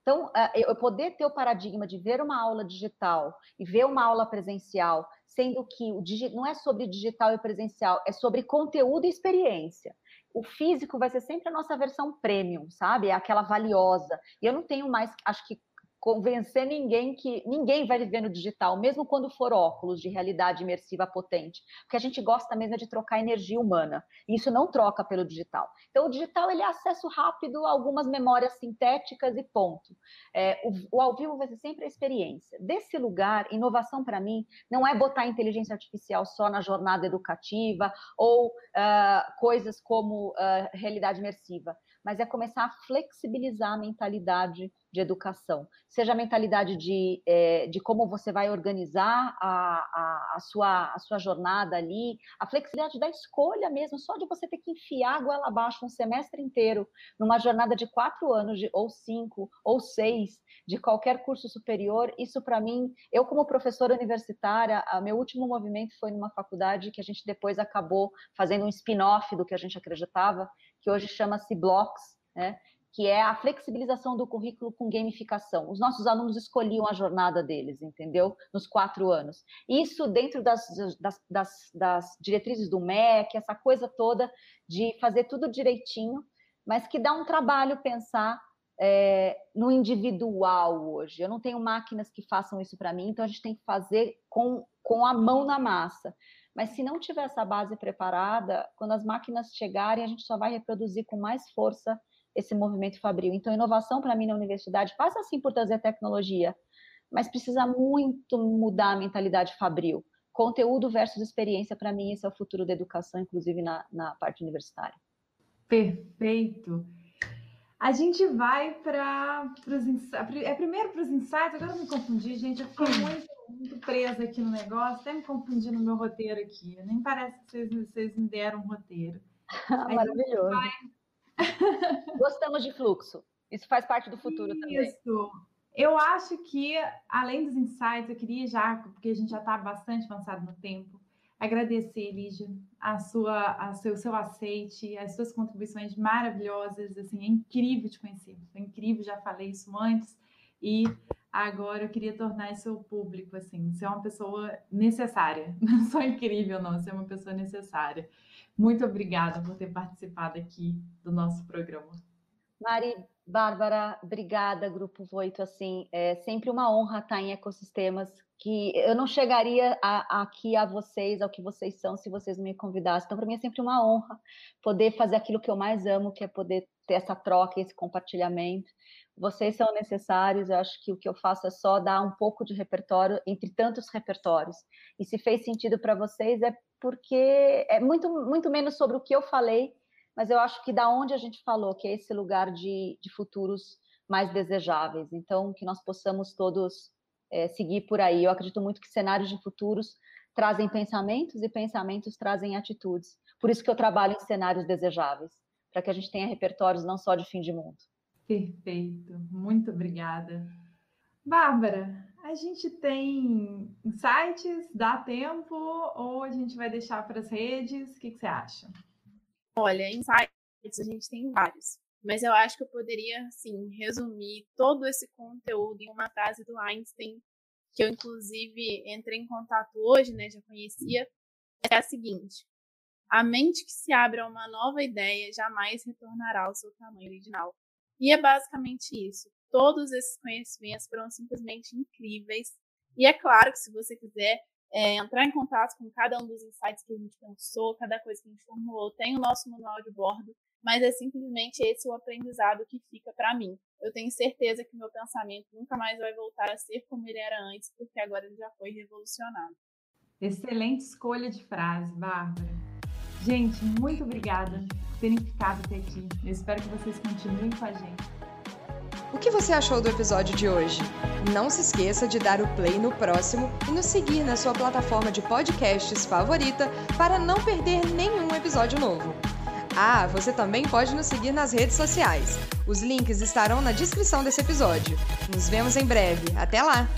Então, eu poder ter o paradigma de ver uma aula digital e ver uma aula presencial, sendo que o não é sobre digital e presencial, é sobre conteúdo e experiência. O físico vai ser sempre a nossa versão premium, sabe? É aquela valiosa. E eu não tenho mais, acho que convencer ninguém que ninguém vai viver no digital, mesmo quando for óculos de realidade imersiva potente, porque a gente gosta mesmo de trocar energia humana, e isso não troca pelo digital. Então, o digital ele é acesso rápido a algumas memórias sintéticas e ponto. É, o, o, ao vivo vai ser sempre a experiência. Desse lugar, inovação para mim não é botar inteligência artificial só na jornada educativa ou uh, coisas como uh, realidade imersiva mas é começar a flexibilizar a mentalidade de educação, seja a mentalidade de, é, de como você vai organizar a, a, a, sua, a sua jornada ali, a flexibilidade da escolha mesmo, só de você ter que enfiar a goela abaixo um semestre inteiro numa jornada de quatro anos, de, ou cinco, ou seis, de qualquer curso superior, isso para mim, eu como professora universitária, meu último movimento foi numa faculdade que a gente depois acabou fazendo um spin-off do que a gente acreditava, que hoje chama-se Blocks, né? que é a flexibilização do currículo com gamificação. Os nossos alunos escolhiam a jornada deles, entendeu? Nos quatro anos. Isso dentro das, das, das, das diretrizes do MEC, essa coisa toda de fazer tudo direitinho, mas que dá um trabalho pensar é, no individual hoje. Eu não tenho máquinas que façam isso para mim, então a gente tem que fazer com, com a mão na massa. Mas se não tiver essa base preparada, quando as máquinas chegarem, a gente só vai reproduzir com mais força esse movimento fabril. Então, inovação para mim na universidade passa assim por trazer tecnologia, mas precisa muito mudar a mentalidade fabril. Conteúdo versus experiência, para mim, esse é o futuro da educação, inclusive na, na parte universitária. Perfeito. A gente vai para os insights. É primeiro para os insights, agora eu me confundi, gente. Eu fiquei muito, muito presa aqui no negócio, até me confundi no meu roteiro aqui. Nem parece que vocês, vocês me deram um roteiro. Maravilhoso. Vai Gostamos de fluxo. Isso faz parte do futuro Isso. também. Isso. Eu acho que, além dos insights, eu queria já, porque a gente já está bastante avançado no tempo, agradecer, Lígia, a sua, a seu, seu aceite, as suas contribuições maravilhosas. Assim, é incrível te conhecer. É incrível, já falei isso antes. E agora eu queria tornar isso público, assim. Você é uma pessoa necessária. Não só incrível, não. Você é uma pessoa necessária. Muito obrigada por ter participado aqui do nosso programa. Mari, Bárbara, obrigada, Grupo Voito. Assim, é sempre uma honra estar em ecossistemas que eu não chegaria a, aqui a vocês, ao que vocês são, se vocês me convidassem. Então, para mim é sempre uma honra poder fazer aquilo que eu mais amo, que é poder ter essa troca, esse compartilhamento. Vocês são necessários, eu acho que o que eu faço é só dar um pouco de repertório entre tantos repertórios. E se fez sentido para vocês é porque é muito, muito menos sobre o que eu falei, mas eu acho que da onde a gente falou, que é esse lugar de, de futuros mais desejáveis. Então, que nós possamos todos é, seguir por aí. Eu acredito muito que cenários de futuros trazem pensamentos e pensamentos trazem atitudes. Por isso que eu trabalho em cenários desejáveis, para que a gente tenha repertórios não só de fim de mundo. Perfeito, muito obrigada. Bárbara, a gente tem insights, dá tempo ou a gente vai deixar para as redes? O que, que você acha? Olha, insights a gente tem vários, mas eu acho que eu poderia, assim, resumir todo esse conteúdo em uma frase do Einstein, que eu, inclusive, entrei em contato hoje, né, já conhecia, é a seguinte: a mente que se abre a uma nova ideia jamais retornará ao seu tamanho original. E é basicamente isso todos esses conhecimentos foram simplesmente incríveis. E é claro que se você quiser é, entrar em contato com cada um dos insights que a gente pensou, cada coisa que a gente formulou, tem o nosso manual de bordo, mas é simplesmente esse o aprendizado que fica para mim. Eu tenho certeza que meu pensamento nunca mais vai voltar a ser como ele era antes, porque agora ele já foi revolucionado. Excelente escolha de frase, Bárbara. Gente, muito obrigada por terem ficado até aqui. Eu espero que vocês continuem com a gente. O que você achou do episódio de hoje? Não se esqueça de dar o play no próximo e nos seguir na sua plataforma de podcasts favorita para não perder nenhum episódio novo. Ah, você também pode nos seguir nas redes sociais. Os links estarão na descrição desse episódio. Nos vemos em breve. Até lá!